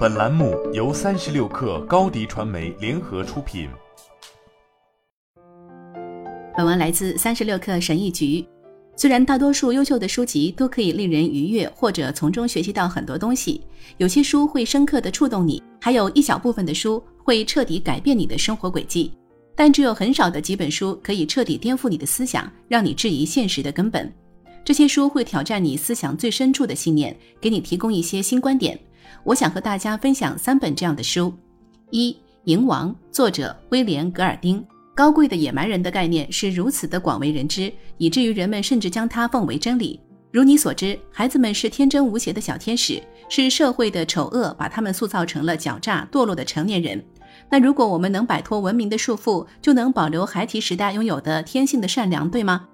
本栏目由三十六氪高低传媒联合出品。本文来自三十六氪神译局。虽然大多数优秀的书籍都可以令人愉悦，或者从中学习到很多东西，有些书会深刻的触动你，还有一小部分的书会彻底改变你的生活轨迹，但只有很少的几本书可以彻底颠覆你的思想，让你质疑现实的根本。这些书会挑战你思想最深处的信念，给你提供一些新观点。我想和大家分享三本这样的书：一《蝇王》，作者威廉·格尔丁。高贵的野蛮人的概念是如此的广为人知，以至于人们甚至将它奉为真理。如你所知，孩子们是天真无邪的小天使，是社会的丑恶把他们塑造成了狡诈堕落的成年人。那如果我们能摆脱文明的束缚，就能保留孩提时代拥有的天性的善良，对吗？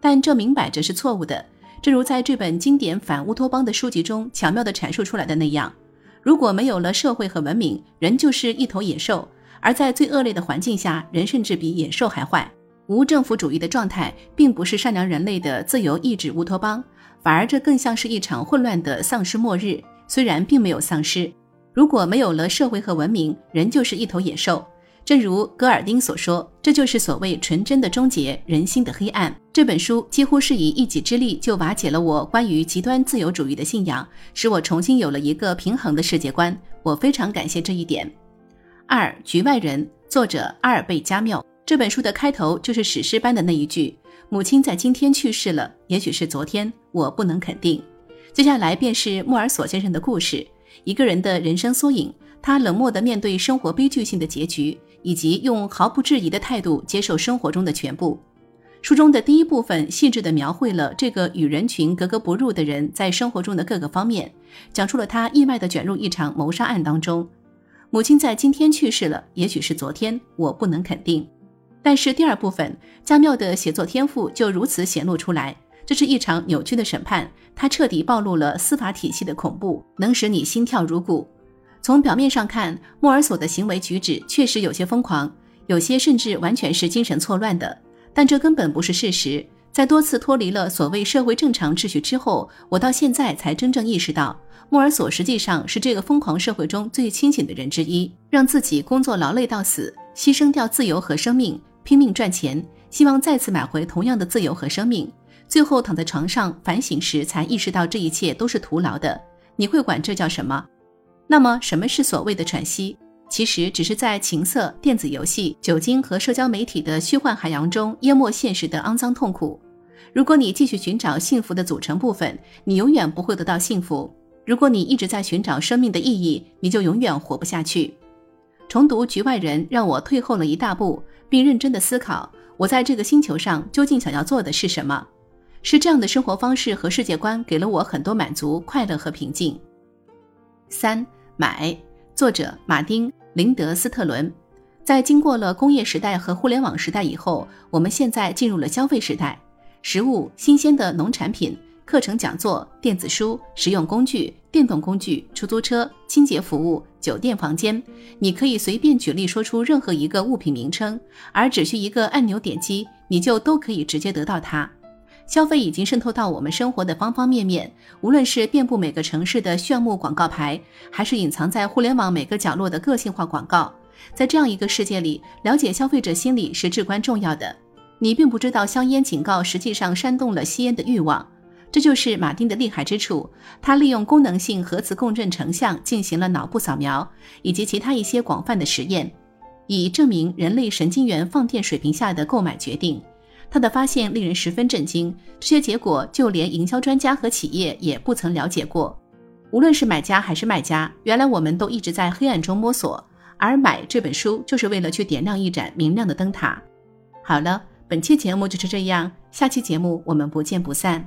但这明摆着是错误的。正如在这本经典反乌托邦的书籍中巧妙地阐述出来的那样。如果没有了社会和文明，人就是一头野兽；而在最恶劣的环境下，人甚至比野兽还坏。无政府主义的状态，并不是善良人类的自由意志乌托邦，反而这更像是一场混乱的丧尸末日。虽然并没有丧尸，如果没有了社会和文明，人就是一头野兽。正如戈尔丁所说，这就是所谓纯真的终结，人心的黑暗。这本书几乎是以一己之力就瓦解了我关于极端自由主义的信仰，使我重新有了一个平衡的世界观。我非常感谢这一点。二《局外人》，作者阿尔贝·加缪。这本书的开头就是史诗般的那一句：“母亲在今天去世了，也许是昨天，我不能肯定。”接下来便是莫尔索先生的故事，一个人的人生缩影。他冷漠地面对生活悲剧性的结局。以及用毫不质疑的态度接受生活中的全部。书中的第一部分细致地描绘了这个与人群格格不入的人在生活中的各个方面，讲述了他意外地卷入一场谋杀案当中。母亲在今天去世了，也许是昨天，我不能肯定。但是第二部分，加缪的写作天赋就如此显露出来。这是一场扭曲的审判，它彻底暴露了司法体系的恐怖，能使你心跳如鼓。从表面上看，莫尔索的行为举止确实有些疯狂，有些甚至完全是精神错乱的。但这根本不是事实。在多次脱离了所谓社会正常秩序之后，我到现在才真正意识到，莫尔索实际上是这个疯狂社会中最清醒的人之一。让自己工作劳累到死，牺牲掉自由和生命，拼命赚钱，希望再次买回同样的自由和生命，最后躺在床上反省时，才意识到这一切都是徒劳的。你会管这叫什么？那么，什么是所谓的喘息？其实只是在情色、电子游戏、酒精和社交媒体的虚幻海洋中淹没现实的肮脏痛苦。如果你继续寻找幸福的组成部分，你永远不会得到幸福；如果你一直在寻找生命的意义，你就永远活不下去。重读《局外人》让我退后了一大步，并认真的思考：我在这个星球上究竟想要做的是什么？是这样的生活方式和世界观给了我很多满足、快乐和平静。三。买，作者马丁·林德斯特伦。在经过了工业时代和互联网时代以后，我们现在进入了消费时代。食物、新鲜的农产品、课程讲座、电子书、实用工具、电动工具、出租车、清洁服务、酒店房间，你可以随便举例说出任何一个物品名称，而只需一个按钮点击，你就都可以直接得到它。消费已经渗透到我们生活的方方面面，无论是遍布每个城市的炫目广告牌，还是隐藏在互联网每个角落的个性化广告。在这样一个世界里，了解消费者心理是至关重要的。你并不知道香烟警告实际上煽动了吸烟的欲望，这就是马丁的厉害之处。他利用功能性核磁共振成像进行了脑部扫描，以及其他一些广泛的实验，以证明人类神经元放电水平下的购买决定。他的发现令人十分震惊，这些结果就连营销专家和企业也不曾了解过。无论是买家还是卖家，原来我们都一直在黑暗中摸索，而《买》这本书就是为了去点亮一盏明亮的灯塔。好了，本期节目就是这样，下期节目我们不见不散。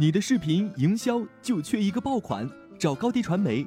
你的视频营销就缺一个爆款，找高低传媒。